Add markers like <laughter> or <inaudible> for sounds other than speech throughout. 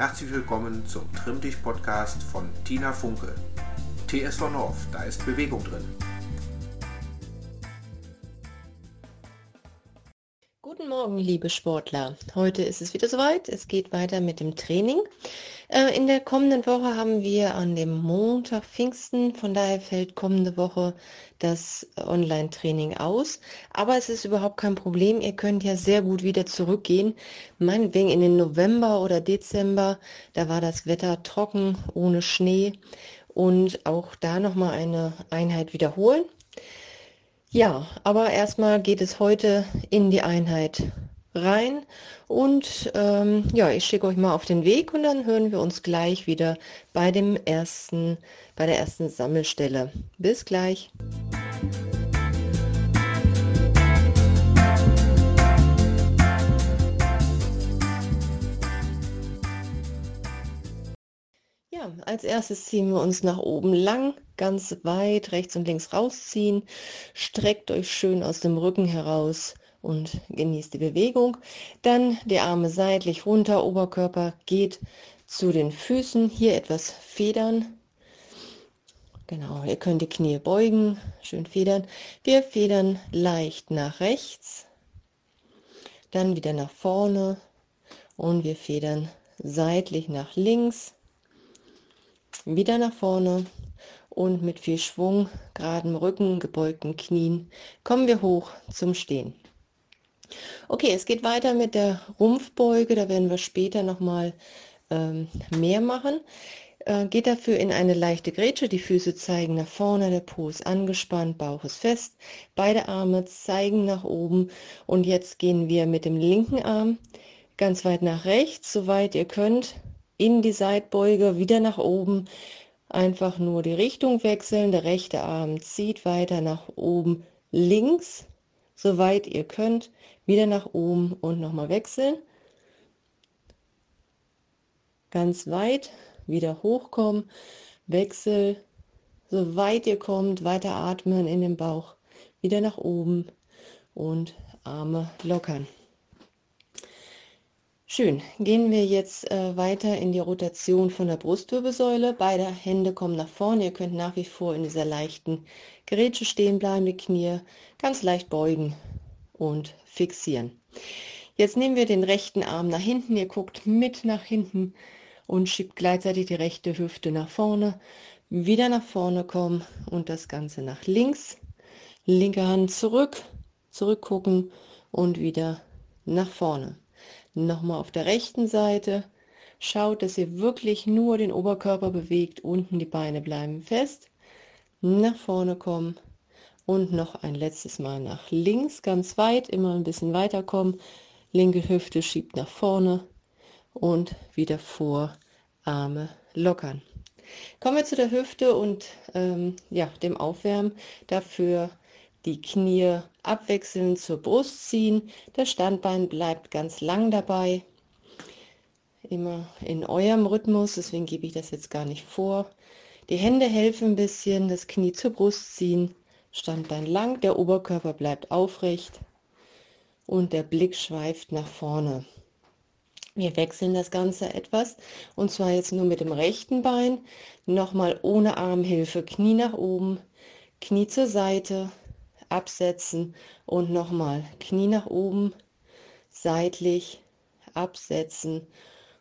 Herzlich willkommen zum Trimm dich Podcast von Tina Funke. TSV North, da ist Bewegung drin. Guten Morgen, liebe Sportler. Heute ist es wieder soweit. Es geht weiter mit dem Training. Äh, in der kommenden Woche haben wir an dem Montag Pfingsten. Von daher fällt kommende Woche das Online-Training aus. Aber es ist überhaupt kein Problem. Ihr könnt ja sehr gut wieder zurückgehen. Meinetwegen in den November oder Dezember. Da war das Wetter trocken, ohne Schnee. Und auch da nochmal eine Einheit wiederholen. Ja, aber erstmal geht es heute in die Einheit rein und ähm, ja, ich schicke euch mal auf den Weg und dann hören wir uns gleich wieder bei dem ersten, bei der ersten Sammelstelle. Bis gleich. Ja, als erstes ziehen wir uns nach oben lang, ganz weit rechts und links rausziehen. Streckt euch schön aus dem Rücken heraus und genießt die Bewegung. Dann die Arme seitlich runter, Oberkörper geht zu den Füßen. Hier etwas federn. Genau, ihr könnt die Knie beugen, schön federn. Wir federn leicht nach rechts, dann wieder nach vorne und wir federn seitlich nach links wieder nach vorne und mit viel Schwung, geradem Rücken, gebeugten Knien kommen wir hoch zum Stehen. Okay, es geht weiter mit der Rumpfbeuge, da werden wir später nochmal ähm, mehr machen. Äh, geht dafür in eine leichte Grätsche, die Füße zeigen nach vorne, der Po ist angespannt, Bauch ist fest, beide Arme zeigen nach oben. Und jetzt gehen wir mit dem linken Arm ganz weit nach rechts, soweit ihr könnt, in die Seitbeuge, wieder nach oben, einfach nur die Richtung wechseln, der rechte Arm zieht weiter nach oben links, soweit ihr könnt, wieder nach oben und nochmal wechseln. Ganz weit, wieder hochkommen, Wechsel, soweit ihr kommt, weiter atmen in den Bauch, wieder nach oben und Arme lockern. Schön. Gehen wir jetzt äh, weiter in die Rotation von der Brustwirbelsäule. Beide Hände kommen nach vorne. Ihr könnt nach wie vor in dieser leichten Gerätsche stehen bleiben, die Knie ganz leicht beugen und fixieren. Jetzt nehmen wir den rechten Arm nach hinten. Ihr guckt mit nach hinten und schiebt gleichzeitig die rechte Hüfte nach vorne. Wieder nach vorne kommen und das Ganze nach links. Linke Hand zurück, zurückgucken und wieder nach vorne. Nochmal auf der rechten Seite. Schaut, dass ihr wirklich nur den Oberkörper bewegt. Unten die Beine bleiben fest. Nach vorne kommen. Und noch ein letztes Mal nach links, ganz weit. Immer ein bisschen weiter kommen. Linke Hüfte schiebt nach vorne. Und wieder vor. Arme lockern. Kommen wir zu der Hüfte und ähm, ja, dem Aufwärmen. Dafür die Knie abwechselnd zur Brust ziehen. Das Standbein bleibt ganz lang dabei. Immer in eurem Rhythmus, deswegen gebe ich das jetzt gar nicht vor. Die Hände helfen ein bisschen, das Knie zur Brust ziehen, Standbein lang, der Oberkörper bleibt aufrecht und der Blick schweift nach vorne. Wir wechseln das Ganze etwas und zwar jetzt nur mit dem rechten Bein, nochmal ohne Armhilfe, Knie nach oben, Knie zur Seite, absetzen und nochmal Knie nach oben, seitlich absetzen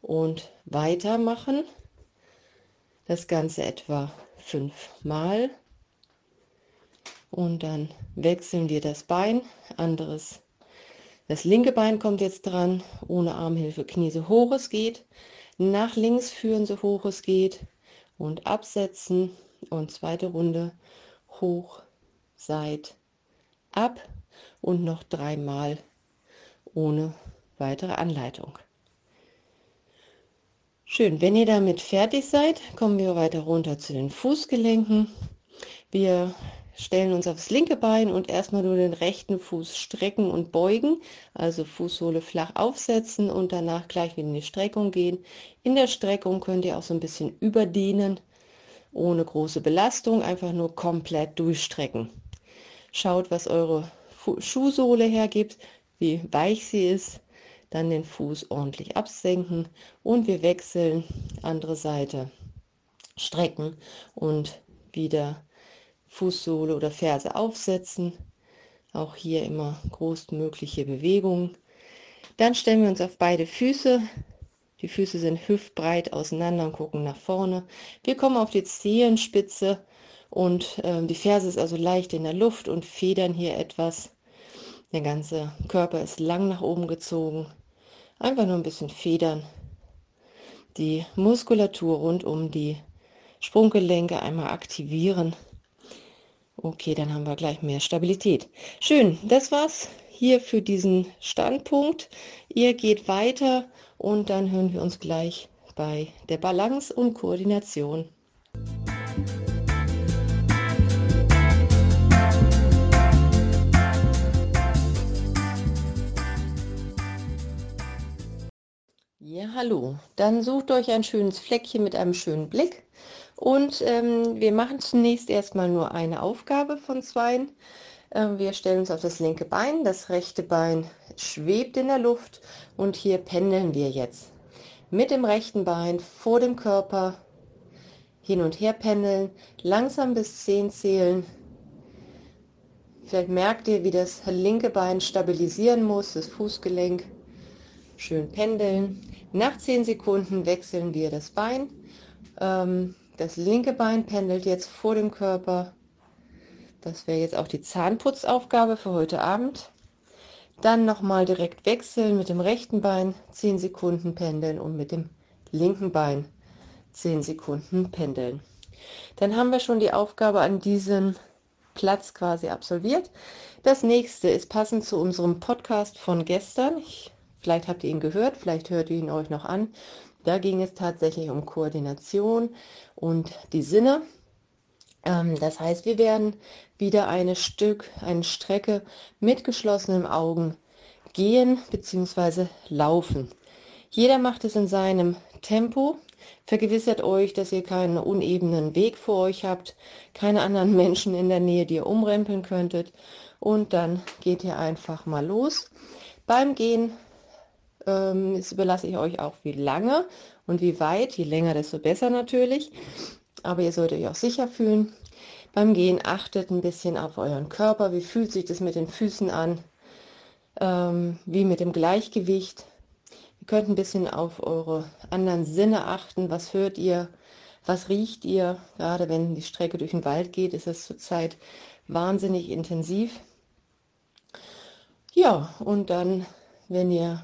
und weitermachen. Das Ganze etwa fünfmal. Und dann wechseln wir das Bein, anderes. Das linke Bein kommt jetzt dran, ohne Armhilfe, Knie so hoch es geht, nach links führen so hoch es geht. Und absetzen. Und zweite Runde. Hoch, seit, ab. Und noch dreimal ohne weitere Anleitung. Schön, wenn ihr damit fertig seid, kommen wir weiter runter zu den Fußgelenken. Wir stellen uns aufs linke Bein und erstmal nur den rechten Fuß strecken und beugen, also Fußsohle flach aufsetzen und danach gleich wieder in die Streckung gehen. In der Streckung könnt ihr auch so ein bisschen überdehnen, ohne große Belastung, einfach nur komplett durchstrecken. Schaut, was eure Schuhsohle hergibt, wie weich sie ist. dann den Fuß ordentlich absenken und wir wechseln andere Seite. Strecken und wieder Fußsohle oder Ferse aufsetzen. Auch hier immer größtmögliche Bewegungen. Dann stellen wir uns auf beide Füße. Die Füße sind hüftbreit auseinander und gucken nach vorne. Wir kommen auf die Zehenspitze und äh, die Ferse ist also leicht in der Luft und federn hier etwas. Der ganze Körper ist lang nach oben gezogen. Einfach nur ein bisschen federn. Die Muskulatur rund um die Sprunggelenke einmal aktivieren. Okay, dann haben wir gleich mehr Stabilität. Schön, das war's hier für diesen Standpunkt. Ihr geht weiter und dann hören wir uns gleich bei der Balance und Koordination. Ja, hallo. Dann sucht euch ein schönes Fleckchen mit einem schönen Blick. Und ähm, wir machen zunächst erstmal nur eine Aufgabe von zwei. Ähm, wir stellen uns auf das linke Bein, das rechte Bein schwebt in der Luft und hier pendeln wir jetzt. Mit dem rechten Bein vor dem Körper hin und her pendeln, langsam bis 10 zählen. Vielleicht merkt ihr, wie das linke Bein stabilisieren muss, das Fußgelenk. Schön pendeln. Nach 10 Sekunden wechseln wir das Bein. Ähm, das linke Bein pendelt jetzt vor dem Körper. Das wäre jetzt auch die Zahnputzaufgabe für heute Abend. Dann nochmal direkt wechseln mit dem rechten Bein 10 Sekunden pendeln und mit dem linken Bein 10 Sekunden pendeln. Dann haben wir schon die Aufgabe an diesem Platz quasi absolviert. Das nächste ist passend zu unserem Podcast von gestern. Ich Vielleicht habt ihr ihn gehört, vielleicht hört ihr ihn euch noch an. Da ging es tatsächlich um Koordination und die Sinne. Ähm, das heißt, wir werden wieder eine Stück, eine Strecke mit geschlossenen Augen gehen bzw. laufen. Jeder macht es in seinem Tempo. Vergewissert euch, dass ihr keinen unebenen Weg vor euch habt, keine anderen <laughs> Menschen in der Nähe, die ihr umrempeln könntet. Und dann geht ihr einfach mal los. Beim Gehen ähm, überlasse ich euch auch, wie lange und wie weit. Je länger, desto besser natürlich. Aber ihr solltet euch auch sicher fühlen. Beim Gehen achtet ein bisschen auf euren Körper. Wie fühlt sich das mit den Füßen an? Ähm, wie mit dem Gleichgewicht. Ihr könnt ein bisschen auf eure anderen Sinne achten. Was hört ihr? Was riecht ihr? Gerade wenn die Strecke durch den Wald geht, ist es zurzeit wahnsinnig intensiv. Ja, und dann, wenn ihr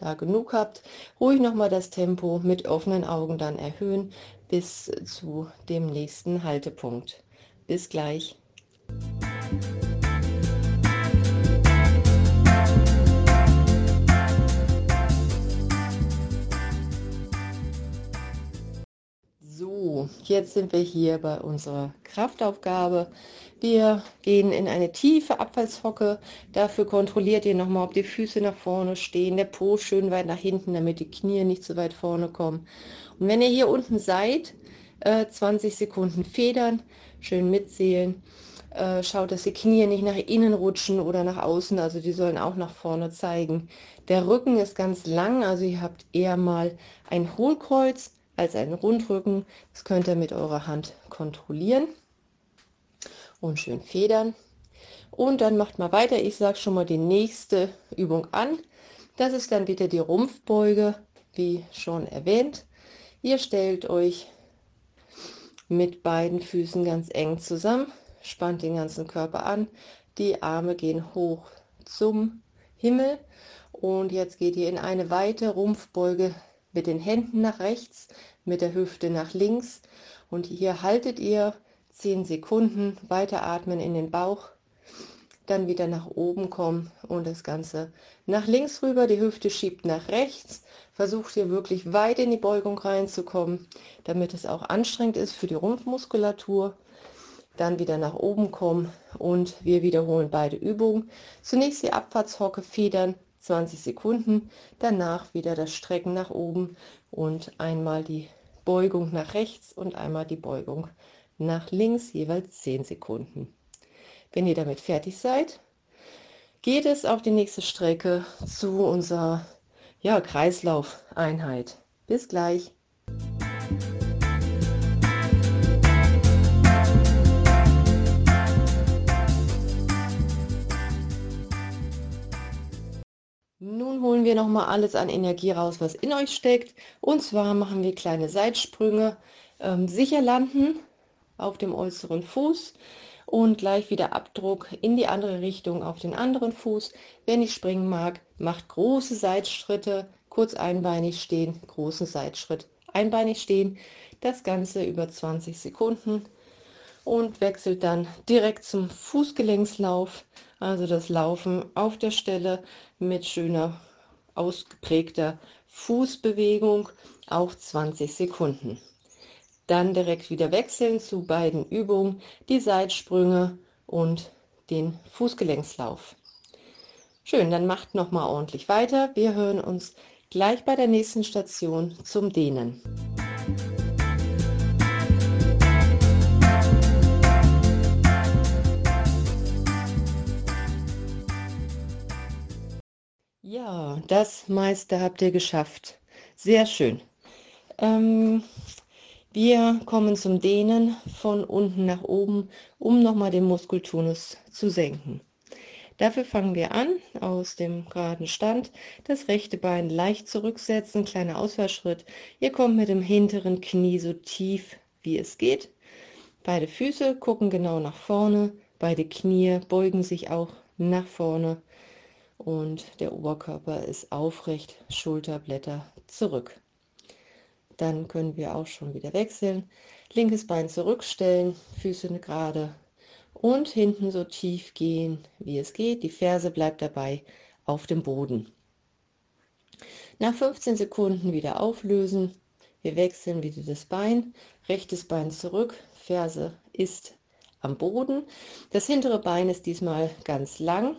da genug habt, ruhig nochmal das Tempo mit offenen Augen dann erhöhen bis zu dem nächsten Haltepunkt. Bis gleich. Jetzt sind wir hier bei unserer Kraftaufgabe. Wir gehen in eine tiefe Abfallshocke. Dafür kontrolliert ihr nochmal, ob die Füße nach vorne stehen, der Po schön weit nach hinten, damit die Knie nicht zu weit vorne kommen. Und wenn ihr hier unten seid, äh, 20 Sekunden federn, schön mitzählen. Äh, schaut, dass die Knie nicht nach innen rutschen oder nach außen, also die sollen auch nach vorne zeigen. Der Rücken ist ganz lang, also ihr habt eher mal ein Hohlkreuz als einen Rundrücken. Das könnt ihr mit eurer Hand kontrollieren und schön federn. Und dann macht mal weiter. Ich sage schon mal die nächste Übung an. Das ist dann wieder die Rumpfbeuge, wie schon erwähnt. Ihr stellt euch mit beiden Füßen ganz eng zusammen, spannt den ganzen Körper an. Die Arme gehen hoch zum Himmel. Und jetzt geht ihr in eine weite Rumpfbeuge mit den Händen nach rechts, mit der Hüfte nach links. Und hier haltet ihr 10 Sekunden weiteratmen in den Bauch, dann wieder nach oben kommen und das Ganze nach links rüber, die Hüfte schiebt nach rechts, versucht hier wirklich weit in die Beugung reinzukommen, damit es auch anstrengend ist für die Rumpfmuskulatur. Dann wieder nach oben kommen und wir wiederholen beide Übungen. Zunächst die Abfahrtshocke federn, 20 Sekunden, danach wieder das Strecken nach oben und einmal die Beugung nach rechts und einmal die Beugung nach links jeweils 10 Sekunden. Wenn ihr damit fertig seid, geht es auf die nächste Strecke zu unserer ja, Kreislaufeinheit. Bis gleich. Holen wir noch mal alles an Energie raus, was in euch steckt. Und zwar machen wir kleine Seitsprünge, ähm, sicher landen auf dem äußeren Fuß und gleich wieder Abdruck in die andere Richtung auf den anderen Fuß. Wer nicht springen mag, macht große Seitschritte, kurz einbeinig stehen, großen Seitschritt, einbeinig stehen. Das Ganze über 20 Sekunden und wechselt dann direkt zum Fußgelenkslauf, also das Laufen auf der Stelle mit schöner ausgeprägter Fußbewegung, auch 20 Sekunden. Dann direkt wieder wechseln zu beiden Übungen, die Seitsprünge und den Fußgelenkslauf. Schön, dann macht noch mal ordentlich weiter. Wir hören uns gleich bei der nächsten Station zum Dehnen. Das meiste habt ihr geschafft. Sehr schön. Ähm, wir kommen zum Dehnen von unten nach oben, um nochmal den Muskeltonus zu senken. Dafür fangen wir an, aus dem geraden Stand, das rechte Bein leicht zurücksetzen, kleiner Ausfallschritt. Ihr kommt mit dem hinteren Knie so tief wie es geht. Beide Füße gucken genau nach vorne, beide Knie beugen sich auch nach vorne und der Oberkörper ist aufrecht, Schulterblätter zurück. Dann können wir auch schon wieder wechseln. Linkes Bein zurückstellen, Füße gerade und hinten so tief gehen, wie es geht. Die Ferse bleibt dabei auf dem Boden. Nach 15 Sekunden wieder auflösen. Wir wechseln wieder das Bein, rechtes Bein zurück, Ferse ist am Boden. Das hintere Bein ist diesmal ganz lang.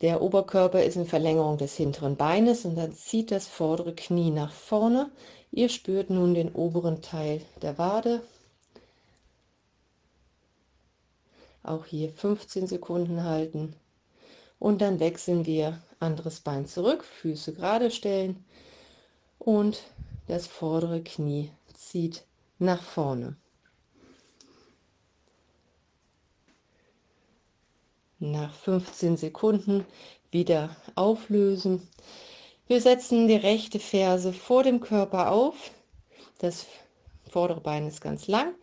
Der Oberkörper ist in Verlängerung des hinteren Beines und dann zieht das vordere Knie nach vorne. Ihr spürt nun den oberen Teil der Wade. Auch hier 15 Sekunden halten. Und dann wechseln wir anderes Bein zurück, Füße gerade stellen und das vordere Knie zieht nach vorne. Nach 15 Sekunden wieder auflösen. Wir setzen die rechte Ferse vor dem Körper auf. Das vordere Bein ist ganz lang,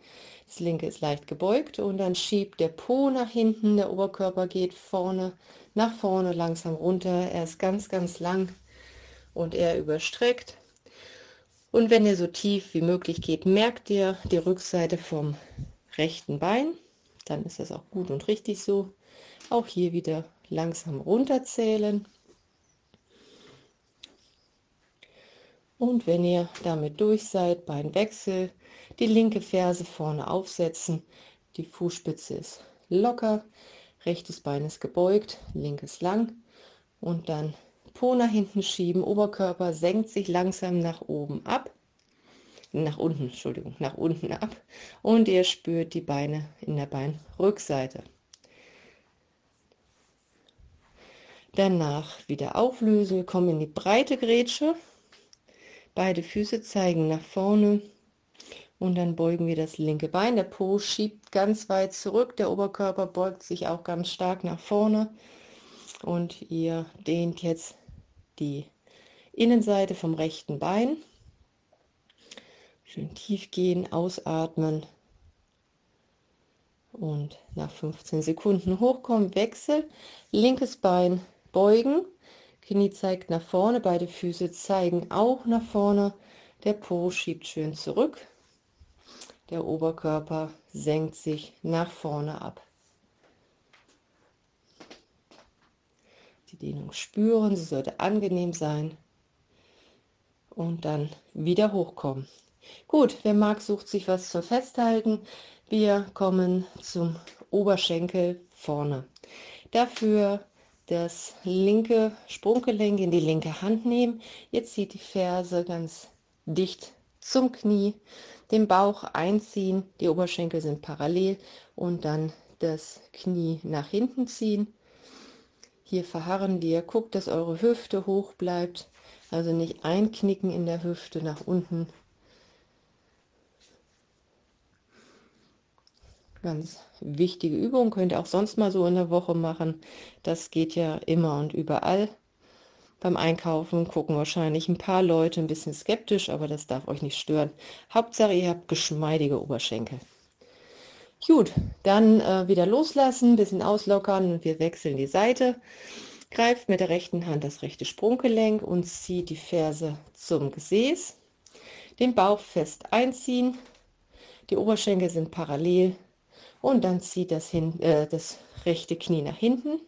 das linke ist leicht gebeugt und dann schiebt der Po nach hinten, der Oberkörper geht vorne, nach vorne langsam runter. Er ist ganz, ganz lang und er überstreckt. Und wenn ihr so tief wie möglich geht, merkt ihr die Rückseite vom rechten Bein. Dann ist das auch gut und richtig so. Auch hier wieder langsam runterzählen. Und wenn ihr damit durch seid, beim Wechsel, die linke Ferse vorne aufsetzen, die Fußspitze ist locker, rechtes Bein ist gebeugt, linkes lang und dann Po nach hinten schieben, Oberkörper senkt sich langsam nach oben ab, nach unten, Entschuldigung, nach unten ab und ihr spürt die Beine in der Beinrückseite. Danach wieder auflösen, wir kommen in die breite Grätsche, Beide Füße zeigen nach vorne und dann beugen wir das linke Bein. Der Po schiebt ganz weit zurück, der Oberkörper beugt sich auch ganz stark nach vorne und ihr dehnt jetzt die Innenseite vom rechten Bein. Schön tief gehen, ausatmen und nach 15 Sekunden hochkommen, Wechsel, linkes Bein beugen, Knie zeigt nach vorne, beide Füße zeigen auch nach vorne. Der Po schiebt schön zurück. Der Oberkörper senkt sich nach vorne ab. Die Dehnung spüren, sie sollte angenehm sein. Und dann wieder hochkommen. Gut, wer mag, sucht sich was zum Festhalten. Wir kommen zum Oberschenkel vorne. Dafür das linke Sprunggelenk in die linke Hand nehmen. Jetzt zieht die Ferse ganz dicht zum Knie, den Bauch einziehen, die Oberschenkel sind parallel und dann das Knie nach hinten ziehen. Hier verharren wir, guckt, dass eure Hüfte hoch bleibt, Also nicht einknicken in der Hüfte nach unten. Ganz wichtige Übung, könnt ihr auch sonst mal so in der Woche machen. Das geht ja immer und überall. Beim Einkaufen gucken wahrscheinlich ein paar Leute ein bisschen skeptisch, aber das darf euch nicht stören. Hauptsache, ihr habt geschmeidige Oberschenkel. Gut, dann äh, wieder loslassen, bisschen auslockern und wir wechseln die Seite. Greift mit der rechten Hand das rechte Sprunggelenk und zieht die Ferse zum Gesäß. Den Bauch fest einziehen. Die Oberschenkel sind parallel und dann zieht das, hin, äh, das rechte Knie nach hinten.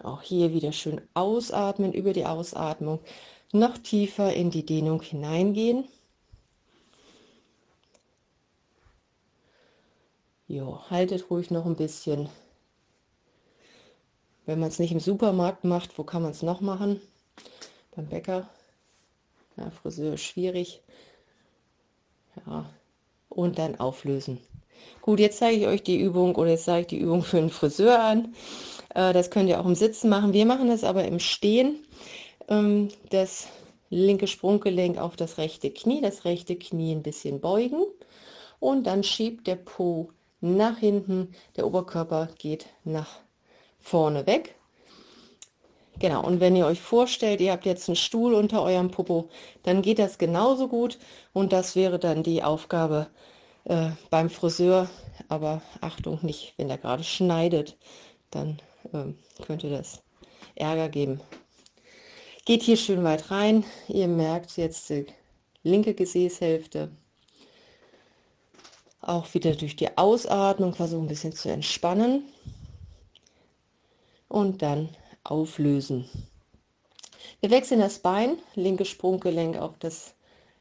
Auch hier wieder schön ausatmen, über die Ausatmung noch tiefer in die Dehnung hineingehen. Jo, haltet ruhig noch ein bisschen. Wenn man es nicht im Supermarkt macht, wo kann man es noch machen? Beim Bäcker. Ja, Friseur schwierig. Ja, und dann auflösen. Gut, jetzt zeige ich euch die Übung oder jetzt zeige ich die Übung für einen Friseur an. Äh, das könnt ihr auch im Sitzen machen. Wir machen das aber im Stehen. Ähm, das linke Sprunggelenk auf das rechte Knie, das rechte Knie ein bisschen beugen und dann schiebt der Po nach hinten, der Oberkörper geht nach vorne weg. Genau, und wenn ihr euch vorstellt, ihr habt jetzt einen Stuhl unter eurem Popo, dann geht das genauso gut und das wäre dann die Aufgabe äh, beim Friseur. Aber Achtung, nicht, wenn er gerade schneidet, dann äh, könnte das Ärger geben. Geht hier schön weit rein. Ihr merkt jetzt die linke Gesäßhälfte. Auch wieder durch die Ausatmung versuchen ein bisschen zu entspannen. Und dann auflösen. Wir wechseln das Bein, linke Sprunggelenk auf das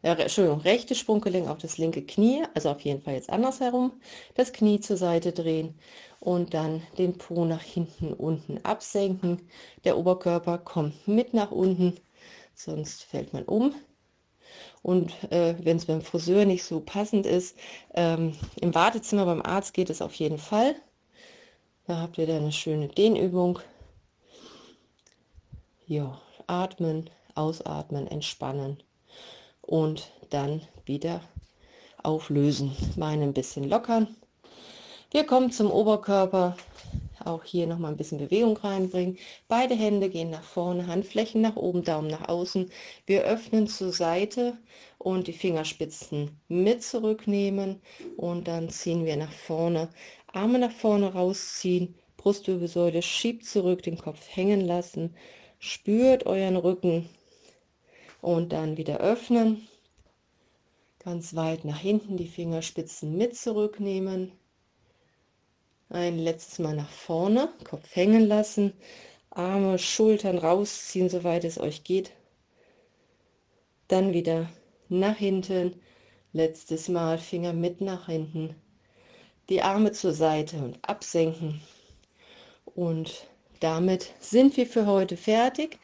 äh, Entschuldigung, rechte Sprunggelenk auf das linke Knie, also auf jeden Fall jetzt andersherum, das Knie zur Seite drehen und dann den Po nach hinten unten absenken. Der Oberkörper kommt mit nach unten, sonst fällt man um. Und äh, wenn es beim Friseur nicht so passend ist, ähm, im Wartezimmer beim Arzt geht es auf jeden Fall. Da habt ihr dann eine schöne Dehnübung. Ja, atmen, ausatmen, entspannen und dann wieder auflösen. Beine ein bisschen lockern. Wir kommen zum Oberkörper. Auch hier noch mal ein bisschen Bewegung reinbringen. Beide Hände gehen nach vorne, Handflächen nach oben, Daumen nach außen. Wir öffnen zur Seite und die Fingerspitzen mit zurücknehmen und dann ziehen wir nach vorne. Arme nach vorne rausziehen, Brustwirbelsäule schiebt zurück, den Kopf hängen lassen. Spürt euren Rücken, und dann wieder öffnen. Ganz weit nach hinten die Fingerspitzen mit zurücknehmen. Ein letztes Mal nach vorne, Kopf hängen lassen, Arme, Schultern rausziehen, soweit es euch geht. Dann wieder nach hinten, letztes Mal Finger mit nach hinten, die Arme zur Seite und absenken. Und damit sind wir für heute fertig.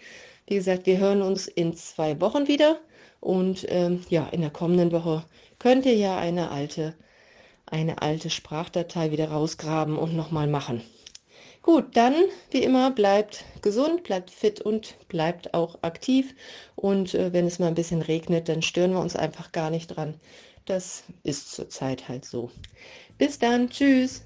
Wie gesagt, wir hören uns in zwei Wochen wieder und ähm, ja, in der kommenden Woche könnt ihr ja eine alte, eine alte Sprachdatei wieder rausgraben und nochmal machen. Gut, dann wie immer bleibt gesund, bleibt fit und bleibt auch aktiv. Und äh, wenn es mal ein bisschen regnet, dann stören wir uns einfach gar nicht dran. Das ist zurzeit halt so. Bis dann, tschüss.